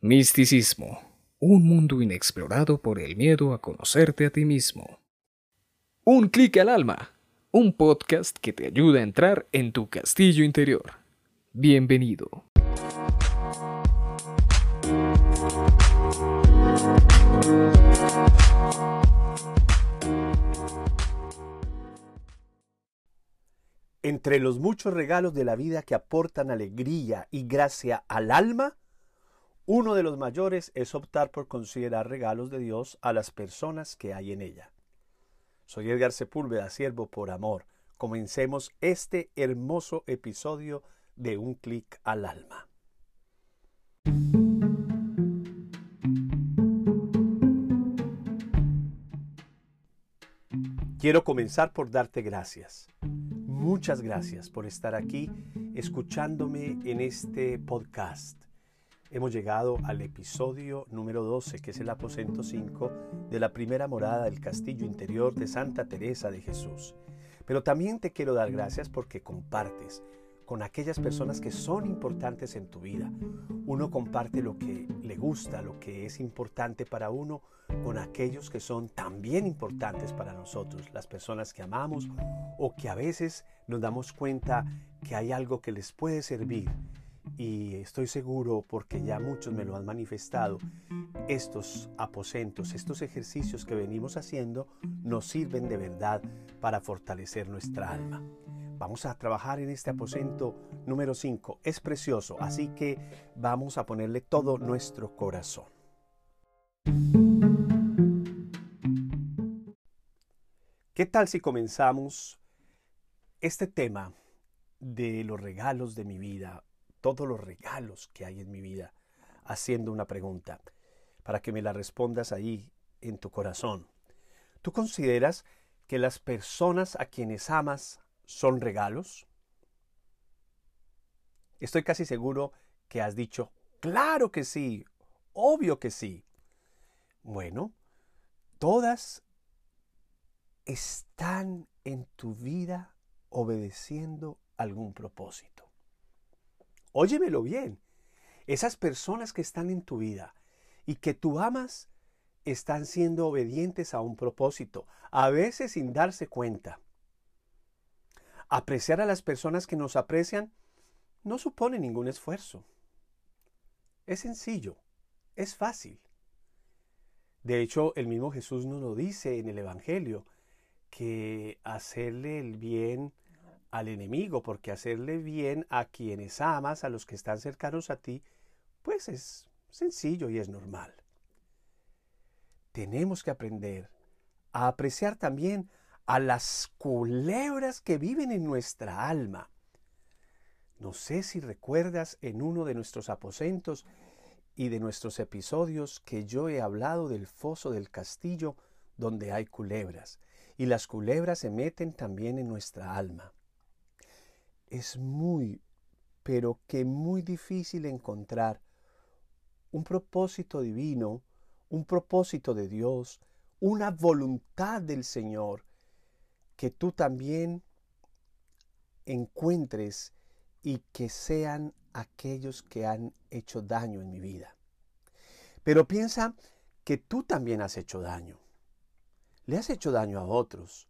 Misticismo, un mundo inexplorado por el miedo a conocerte a ti mismo. Un clic al alma, un podcast que te ayuda a entrar en tu castillo interior. Bienvenido. Entre los muchos regalos de la vida que aportan alegría y gracia al alma, uno de los mayores es optar por considerar regalos de Dios a las personas que hay en ella. Soy Edgar Sepúlveda, siervo por amor. Comencemos este hermoso episodio de Un clic al alma. Quiero comenzar por darte gracias. Muchas gracias por estar aquí escuchándome en este podcast hemos llegado al episodio número 12, que es el aposento 5 de la primera morada del castillo interior de Santa Teresa de Jesús. Pero también te quiero dar gracias porque compartes con aquellas personas que son importantes en tu vida. Uno comparte lo que le gusta, lo que es importante para uno, con aquellos que son también importantes para nosotros, las personas que amamos o que a veces nos damos cuenta que hay algo que les puede servir y estoy seguro, porque ya muchos me lo han manifestado, estos aposentos, estos ejercicios que venimos haciendo nos sirven de verdad para fortalecer nuestra alma. Vamos a trabajar en este aposento número 5. Es precioso, así que vamos a ponerle todo nuestro corazón. ¿Qué tal si comenzamos este tema de los regalos de mi vida todos los regalos que hay en mi vida haciendo una pregunta para que me la respondas ahí en tu corazón. ¿Tú consideras que las personas a quienes amas son regalos? Estoy casi seguro que has dicho, claro que sí, obvio que sí. Bueno, todas están en tu vida obedeciendo algún propósito. Óyemelo bien. Esas personas que están en tu vida y que tú amas están siendo obedientes a un propósito, a veces sin darse cuenta. Apreciar a las personas que nos aprecian no supone ningún esfuerzo. Es sencillo, es fácil. De hecho, el mismo Jesús nos lo dice en el Evangelio, que hacerle el bien al enemigo, porque hacerle bien a quienes amas, a los que están cercanos a ti, pues es sencillo y es normal. Tenemos que aprender a apreciar también a las culebras que viven en nuestra alma. No sé si recuerdas en uno de nuestros aposentos y de nuestros episodios que yo he hablado del foso del castillo donde hay culebras, y las culebras se meten también en nuestra alma es muy, pero que muy difícil encontrar un propósito divino, un propósito de Dios, una voluntad del Señor, que tú también encuentres y que sean aquellos que han hecho daño en mi vida. Pero piensa que tú también has hecho daño. Le has hecho daño a otros,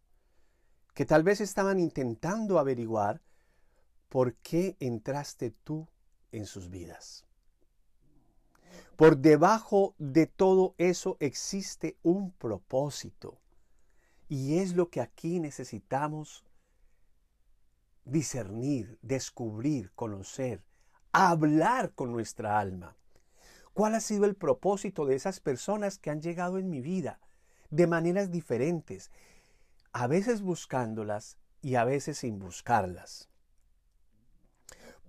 que tal vez estaban intentando averiguar ¿por qué entraste tú en sus vidas? Por debajo de todo eso existe un propósito. Y es lo que aquí necesitamos discernir, descubrir, conocer, hablar con nuestra alma. ¿Cuál ha sido el propósito de esas personas que han llegado en mi vida de maneras diferentes? A veces buscándolas y a veces sin buscarlas.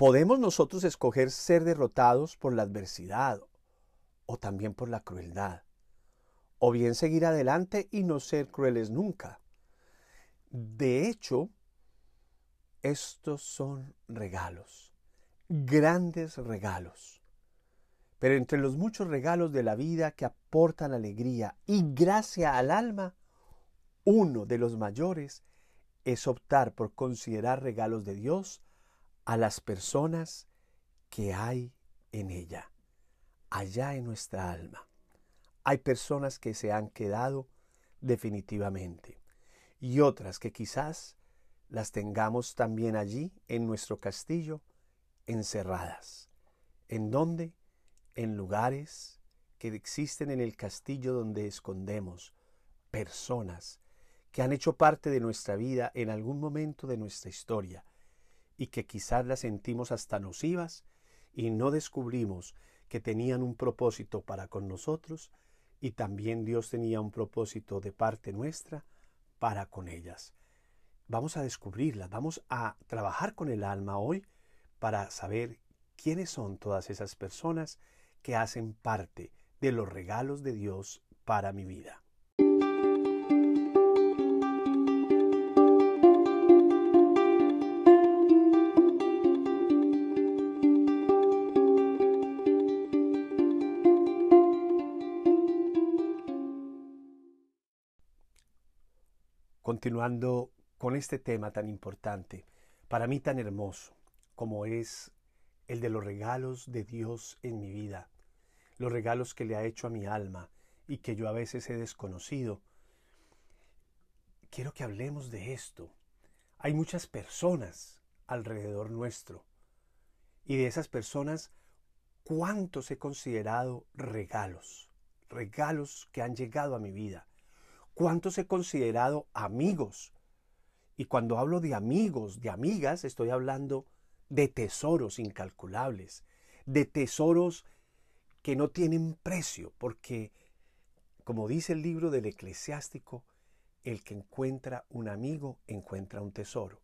Podemos nosotros escoger ser derrotados por la adversidad o también por la crueldad, o bien seguir adelante y no ser crueles nunca. De hecho, estos son regalos, grandes regalos. Pero entre los muchos regalos de la vida que aportan alegría y gracia al alma, uno de los mayores es optar por considerar regalos de Dios a las personas que hay en ella, allá en nuestra alma. Hay personas que se han quedado definitivamente y otras que quizás las tengamos también allí en nuestro castillo encerradas. ¿En dónde? En lugares que existen en el castillo donde escondemos personas que han hecho parte de nuestra vida en algún momento de nuestra historia y que quizás las sentimos hasta nocivas y no descubrimos que tenían un propósito para con nosotros y también Dios tenía un propósito de parte nuestra para con ellas. Vamos a descubrirlas, vamos a trabajar con el alma hoy para saber quiénes son todas esas personas que hacen parte de los regalos de Dios para mi vida. Continuando con este tema tan importante, para mí tan hermoso, como es el de los regalos de Dios en mi vida, los regalos que le ha hecho a mi alma y que yo a veces he desconocido. Quiero que hablemos de esto. Hay muchas personas alrededor nuestro y de esas personas, ¿cuántos he considerado regalos? Regalos que han llegado a mi vida ¿Cuántos he considerado amigos? Y cuando hablo de amigos, de amigas, estoy hablando de tesoros incalculables, de tesoros que no tienen precio, porque, como dice el libro del eclesiástico, el que encuentra un amigo encuentra un tesoro.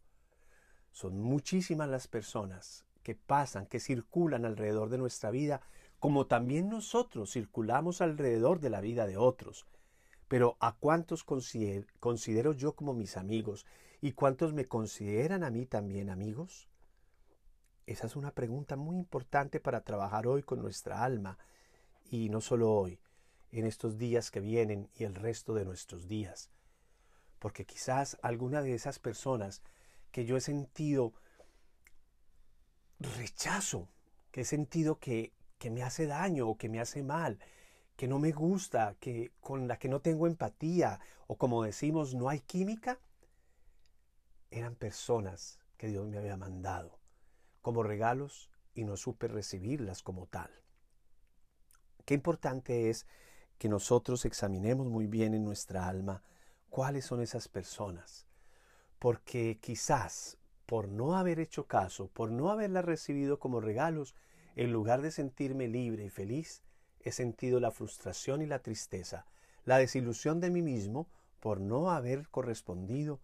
Son muchísimas las personas que pasan, que circulan alrededor de nuestra vida, como también nosotros circulamos alrededor de la vida de otros. Pero ¿a cuántos considero, yo como mis amigos y cuántos me consideran a mí también amigos? Esa es una pregunta muy importante para trabajar hoy con nuestra alma y no solo hoy, en estos días que vienen y el resto de nuestros días. Porque quizás alguna de esas personas que yo he sentido rechazo, que he sentido que, que me hace daño o que me hace mal, que no me gusta, que con la que no tengo empatía o como decimos no hay química, eran personas que Dios me había mandado como regalos y no supe recibirlas como tal. Qué importante es que nosotros examinemos muy bien en nuestra alma cuáles son esas personas, porque quizás por no haber hecho caso, por no haberlas recibido como regalos, en lugar de sentirme libre y feliz, he sentido la frustración y la tristeza, la desilusión de mí mismo por no haber correspondido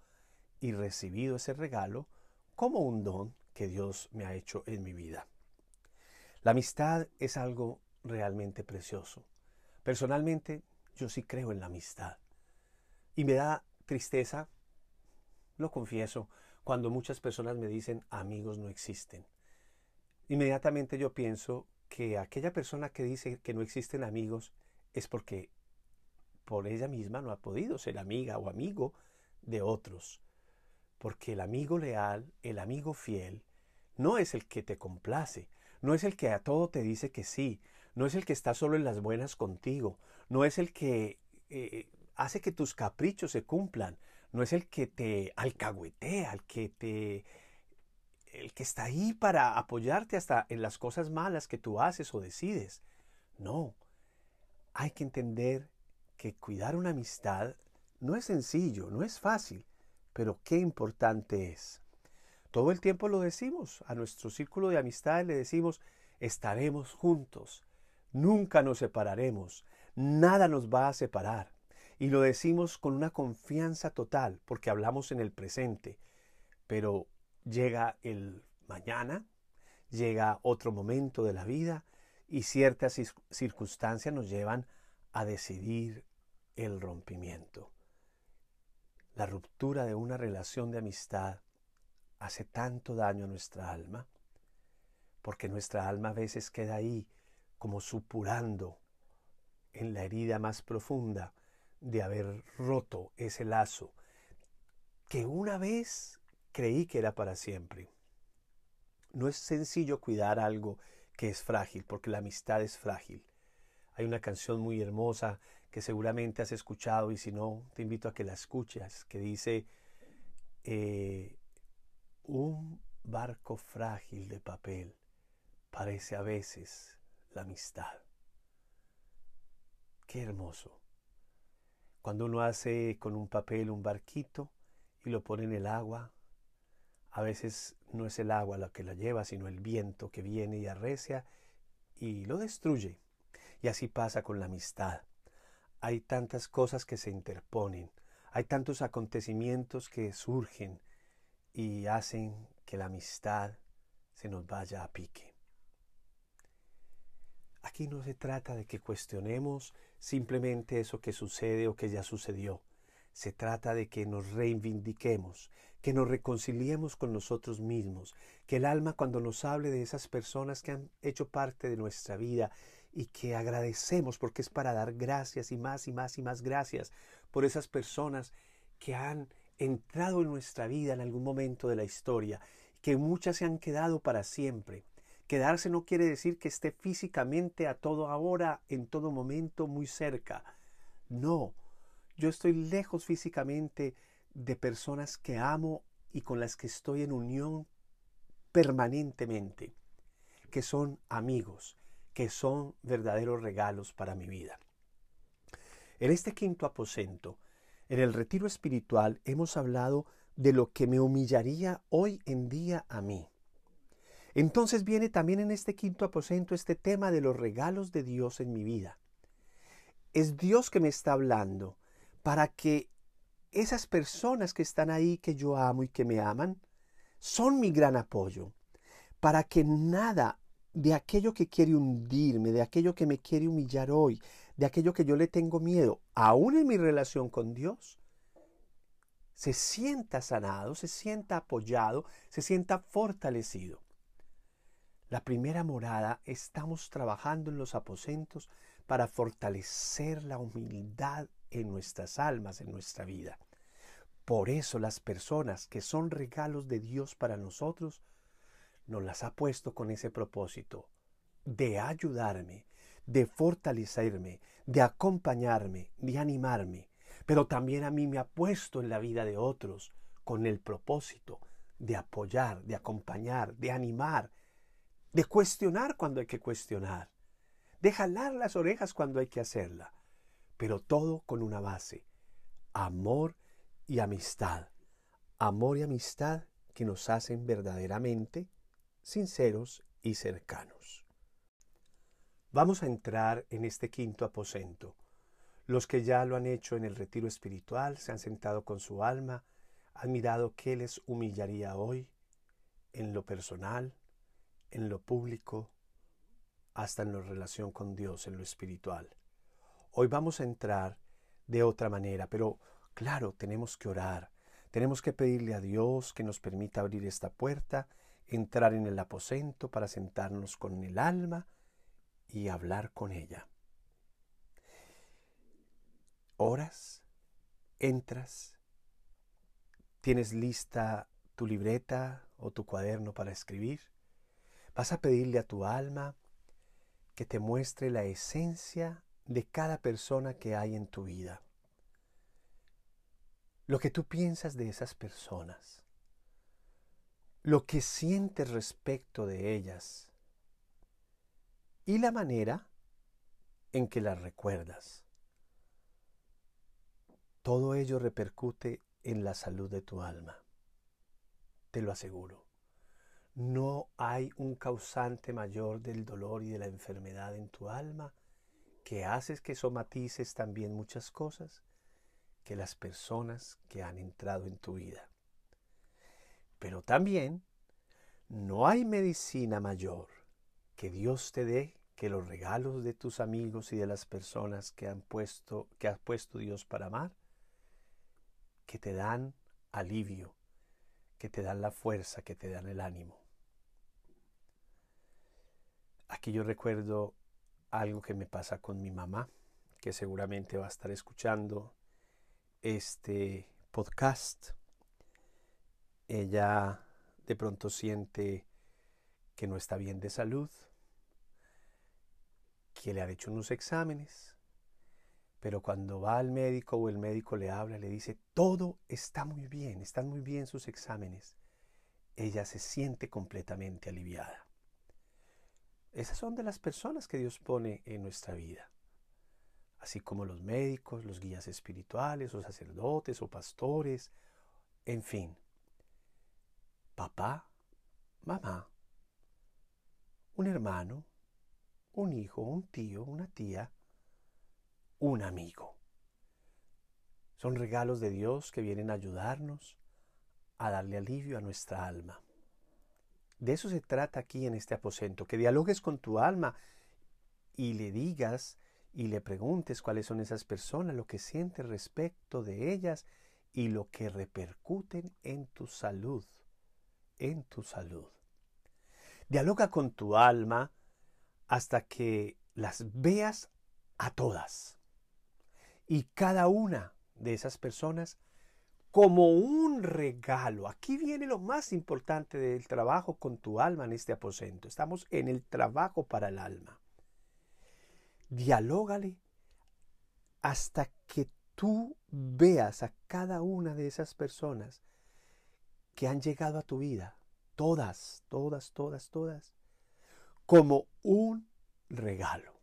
y recibido ese regalo como un don que Dios me ha hecho en mi vida. La amistad es algo realmente precioso. Personalmente, yo sí creo en la amistad. Y me da tristeza, lo confieso, cuando muchas personas me dicen amigos no existen. Inmediatamente yo pienso que aquella persona que dice que no existen amigos es porque por ella misma no ha podido ser amiga o amigo de otros. Porque el amigo leal, el amigo fiel, no es el que te complace, no es el que a todo te dice que sí, no es el que está solo en las buenas contigo, no es el que eh, hace que tus caprichos se cumplan, no es el que te alcahuetea, el que te el que está ahí para apoyarte hasta en las cosas malas que tú haces o decides. No, hay que entender que cuidar una amistad no es sencillo, no es fácil, pero qué importante es. Todo el tiempo lo decimos, a nuestro círculo de amistad le decimos, estaremos juntos, nunca nos separaremos, nada nos va a separar. Y lo decimos con una confianza total, porque hablamos en el presente, pero llega el mañana, llega otro momento de la vida y ciertas circunstancias nos llevan a decidir el rompimiento. La ruptura de una relación de amistad hace tanto daño a nuestra alma, porque nuestra alma a veces queda ahí como supurando en la herida más profunda de haber roto ese lazo que una vez creí que era para siempre. No es sencillo cuidar algo que es frágil, porque la amistad es frágil. Hay una canción muy hermosa que seguramente has escuchado y si no, te invito a que la escuches, que dice, eh, un barco frágil de papel parece a veces la amistad. Qué hermoso. Cuando uno hace con un papel un barquito y lo pone en el agua, a veces no es el agua la que la lleva, sino el viento que viene y arrecia y lo destruye. Y así pasa con la amistad. Hay tantas cosas que se interponen, hay tantos acontecimientos que surgen y hacen que la amistad se nos vaya a pique. Aquí no se trata de que cuestionemos simplemente eso que sucede o que ya sucedió. Se trata de que nos reivindiquemos, que nos reconciliemos con nosotros mismos, que el alma cuando nos hable de esas personas que han hecho parte de nuestra vida y que agradecemos porque es para dar gracias y más y más y más gracias por esas personas que han entrado en nuestra vida en algún momento de la historia, que muchas se han quedado para siempre. Quedarse no quiere decir que esté físicamente a todo ahora, en todo momento, muy cerca. No, yo estoy lejos físicamente de personas que amo y con las que estoy en unión permanentemente, que son amigos, que son verdaderos regalos para mi vida. En este quinto aposento, en el retiro espiritual, hemos hablado de lo que me humillaría hoy en día a mí. Entonces viene también en este quinto aposento este tema de los regalos de Dios en mi vida. Es Dios que me está hablando para que esas personas que están ahí, que yo amo y que me aman, son mi gran apoyo, para que nada de aquello que quiere hundirme, de aquello que me quiere humillar hoy, de aquello que yo le tengo miedo, aún en mi relación con Dios, se sienta sanado, se sienta apoyado, se sienta fortalecido. La primera morada estamos trabajando en los aposentos para fortalecer la humildad en nuestras almas, en nuestra vida. Por eso las personas que son regalos de Dios para nosotros, nos las ha puesto con ese propósito de ayudarme, de fortalecerme, de acompañarme, de animarme, pero también a mí me ha puesto en la vida de otros con el propósito de apoyar, de acompañar, de animar, de cuestionar cuando hay que cuestionar, de jalar las orejas cuando hay que hacerla, pero todo con una base, amor y amistad, amor y amistad que nos hacen verdaderamente sinceros y cercanos. Vamos a entrar en este quinto aposento. Los que ya lo han hecho en el retiro espiritual se han sentado con su alma, han mirado qué les humillaría hoy, en lo personal, en lo público, hasta en la relación con Dios, en lo espiritual. Hoy vamos a entrar de otra manera, pero claro, tenemos que orar, tenemos que pedirle a Dios que nos permita abrir esta puerta, entrar en el aposento para sentarnos con el alma, y hablar con ella. Oras, entras, tienes lista tu libreta o tu cuaderno para escribir. Vas a pedirle a tu alma que te muestre la esencia de cada persona que hay en tu vida. Lo que tú piensas de esas personas. Lo que sientes respecto de ellas y la manera en que las recuerdas. Todo ello repercute en la salud de tu alma. Te lo aseguro. No hay un causante mayor del dolor y de la enfermedad en tu alma que haces que somatices también muchas cosas que las personas que han entrado en tu vida. Pero también no hay medicina mayor que Dios te dé que los regalos de tus amigos y de las personas que han puesto que ha puesto Dios para amar que te dan alivio, que te dan la fuerza, que te dan el ánimo. Aquí yo recuerdo algo que me pasa con mi mamá, que seguramente va a estar escuchando este podcast. Ella de pronto siente que no está bien de salud, que le han hecho unos exámenes, pero cuando va al médico o el médico le habla, le dice, todo está muy bien, están muy bien sus exámenes, ella se siente completamente aliviada. Esas son de las personas que Dios pone en nuestra vida, así como los médicos, los guías espirituales, o sacerdotes, o pastores, en fin. Papá, mamá, un hermano, un hijo, un tío, una tía, un amigo. Son regalos de Dios que vienen a ayudarnos a darle alivio a nuestra alma. De eso se trata aquí en este aposento, que dialogues con tu alma y le digas y le preguntes cuáles son esas personas, lo que sientes respecto de ellas y lo que repercuten en tu salud, en tu salud. Dialoga con tu alma hasta que las veas a todas. Y cada una de esas personas como un regalo. Aquí viene lo más importante del trabajo con tu alma en este aposento. Estamos en el trabajo para el alma. Dialógale hasta que tú veas a cada una de esas personas que han llegado a tu vida, todas, todas, todas, todas, como un regalo.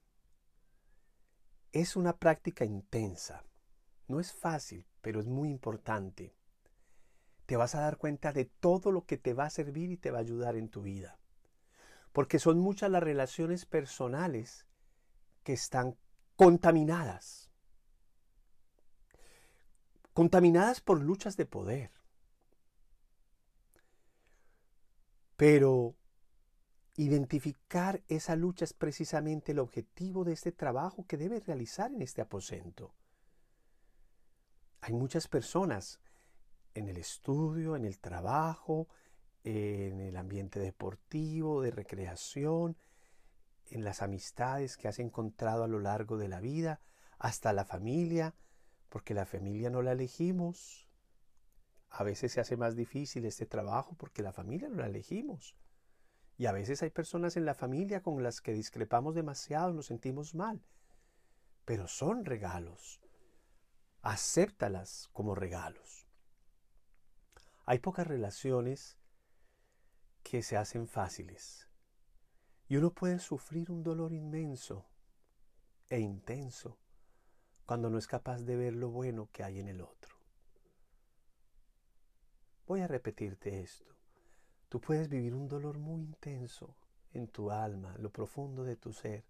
Es una práctica intensa. No es fácil, pero es muy importante. Te vas a dar cuenta de todo lo que te va a servir y te va a ayudar en tu vida. Porque son muchas las relaciones personales que están contaminadas. Contaminadas por luchas de poder. Pero Identificar esa lucha es precisamente el objetivo de este trabajo que debe realizar en este aposento. Hay muchas personas en el estudio, en el trabajo, en el ambiente deportivo, de recreación, en las amistades que has encontrado a lo largo de la vida, hasta la familia, porque la familia no la elegimos. A veces se hace más difícil este trabajo porque la familia no la elegimos. Y a veces hay personas en la familia con las que discrepamos demasiado, nos sentimos mal. Pero son regalos. Acéptalas como regalos. Hay pocas relaciones que se hacen fáciles. Y uno puede sufrir un dolor inmenso e intenso cuando no es capaz de ver lo bueno que hay en el otro. Voy a repetirte esto. Tú puedes vivir un dolor muy intenso en tu alma, lo profundo de tu ser,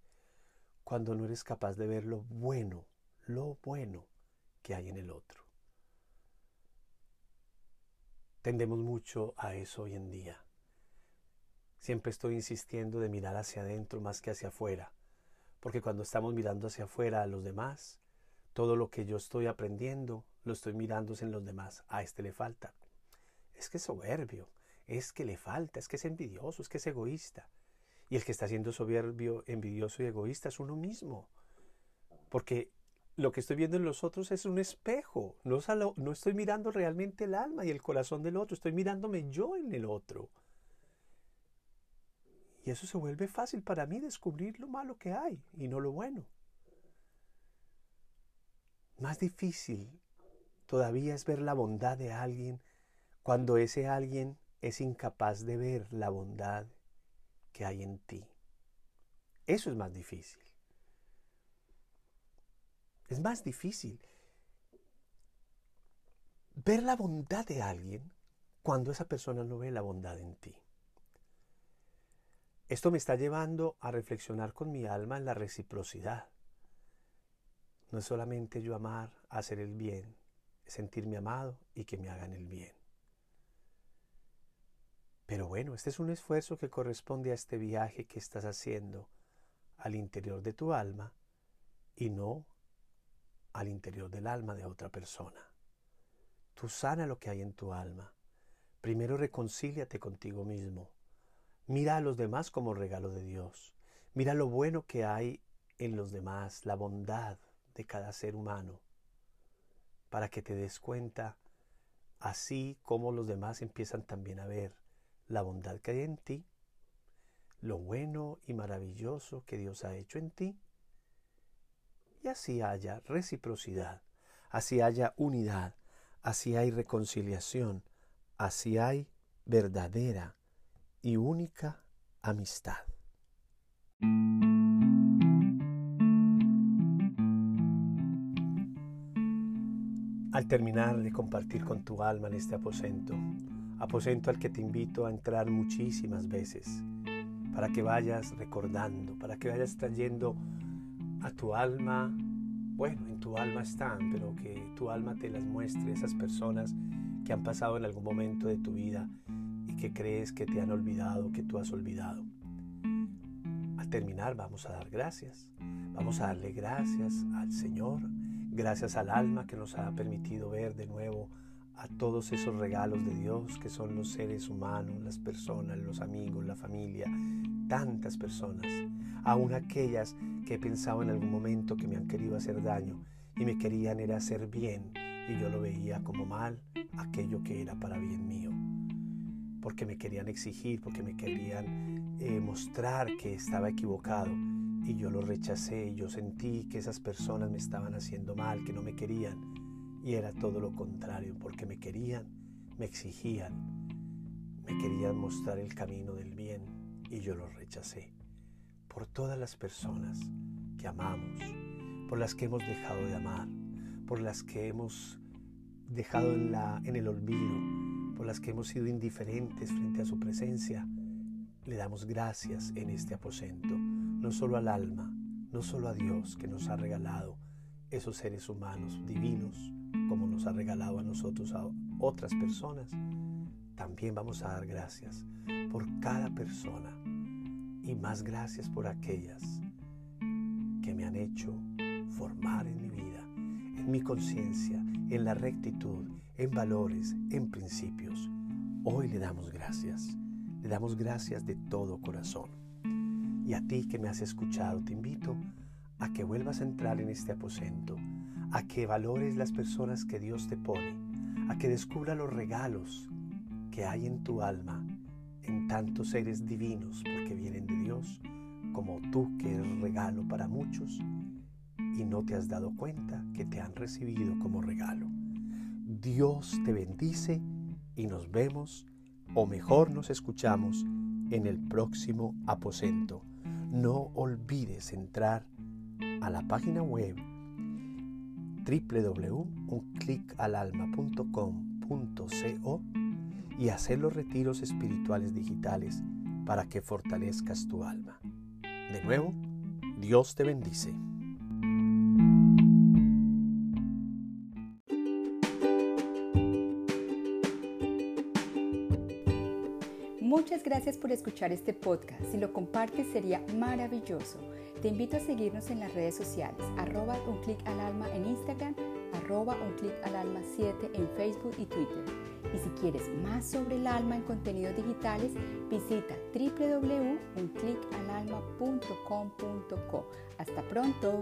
cuando no eres capaz de ver lo bueno, lo bueno que hay en el otro. Tendemos mucho a eso hoy en día. Siempre estoy insistiendo de mirar hacia adentro más que hacia afuera, porque cuando estamos mirando hacia afuera a los demás, todo lo que yo estoy aprendiendo lo estoy mirando en los demás. A este le falta. Es que es soberbio, es que le falta, es que es envidioso, es que es egoísta. Y el que está siendo soberbio, envidioso y egoísta es uno mismo. Porque lo que estoy viendo en los otros es un espejo. No, estoy mirando realmente el alma y el corazón del otro, estoy mirándome yo en el otro. Y eso se vuelve fácil para mí descubrir lo malo que hay y no lo bueno. Más difícil todavía es ver la bondad de alguien cuando ese alguien es incapaz de ver la bondad que hay en ti. Eso es más difícil. Es más difícil ver la bondad de alguien cuando esa persona no ve la bondad en ti. Esto me está llevando a reflexionar con mi alma en la reciprocidad. No es solamente yo amar, hacer el bien, sentirme amado y que me hagan el bien. Pero bueno, este es un esfuerzo que corresponde a este viaje que estás haciendo al interior de tu alma y no al interior del alma de otra persona. Tú sana lo que hay en tu alma. Primero reconcíliate contigo mismo. Mira a los demás como regalo de Dios. Mira lo bueno que hay en los demás, la bondad de cada ser humano, para que te des cuenta, así como los demás empiezan también a ver la bondad que hay en ti, lo bueno y maravilloso que Dios ha hecho en ti y así haya reciprocidad, así haya unidad, así hay reconciliación, así hay verdadera y única amistad. Al terminar de compartir con tu alma en este aposento, aposento al que te invito a entrar muchísimas veces, para que vayas recordando, para que vayas trayendo a tu alma, bueno, en tu alma están, pero que tu alma te las muestre, esas personas que han pasado en algún momento de tu vida y que crees que te han olvidado, que tú has olvidado. Al terminar vamos a dar gracias, vamos a darle gracias al Señor, gracias al alma que nos ha permitido ver de nuevo a todos esos regalos de Dios que son los seres humanos, las personas, los amigos, la familia, tantas personas, aún aquellas que he pensado en algún momento que me han querido hacer daño y me querían era hacer bien y yo lo veía como mal aquello que era para bien mío, porque me querían exigir, porque me querían eh, mostrar que estaba equivocado y yo lo rechacé yo sentí que esas personas me estaban haciendo mal, que no me querían y era todo lo contrario, porque me querían, me exigían, me querían mostrar el camino del bien y yo lo rechacé. Por todas las personas que amamos, por las que hemos dejado de amar, por las que hemos dejado en, el olvido, por las que hemos sido indiferentes frente a su presencia, le damos gracias en este aposento, no solo al alma, no solo a Dios que nos ha regalado esos seres humanos divinos, como nos ha regalado a nosotros a otras personas, también vamos a dar gracias por cada persona y más gracias por aquellas que me han hecho formar en mi vida, en mi conciencia, en la rectitud, en valores, en principios. Hoy le damos gracias, le damos gracias de todo corazón. Y a ti que me has escuchado, te invito a que vuelvas a entrar en este aposento, a que valores las personas que Dios te pone, a que descubra los regalos que hay en tu alma, tantos seres divinos, porque vienen de Dios, como tú que eres regalo para muchos y no te has dado cuenta que te han recibido como regalo. Dios te bendice y nos vemos, o mejor nos escuchamos, en el próximo aposento. No olvides entrar a la página web www.unclickalalma.com.co y hacer los retiros espirituales digitales para que fortalezcas tu alma. De nuevo, Dios te bendice. Muchas gracias por escuchar este podcast. Si lo compartes sería maravilloso. Te invito a seguirnos en las redes sociales, arroba un clic al alma en Instagram, arroba un clic al alma 7 en Facebook y Twitter. Y si quieres más sobre el alma en contenidos digitales, visita www.unclicalalma.com.co. Hasta pronto.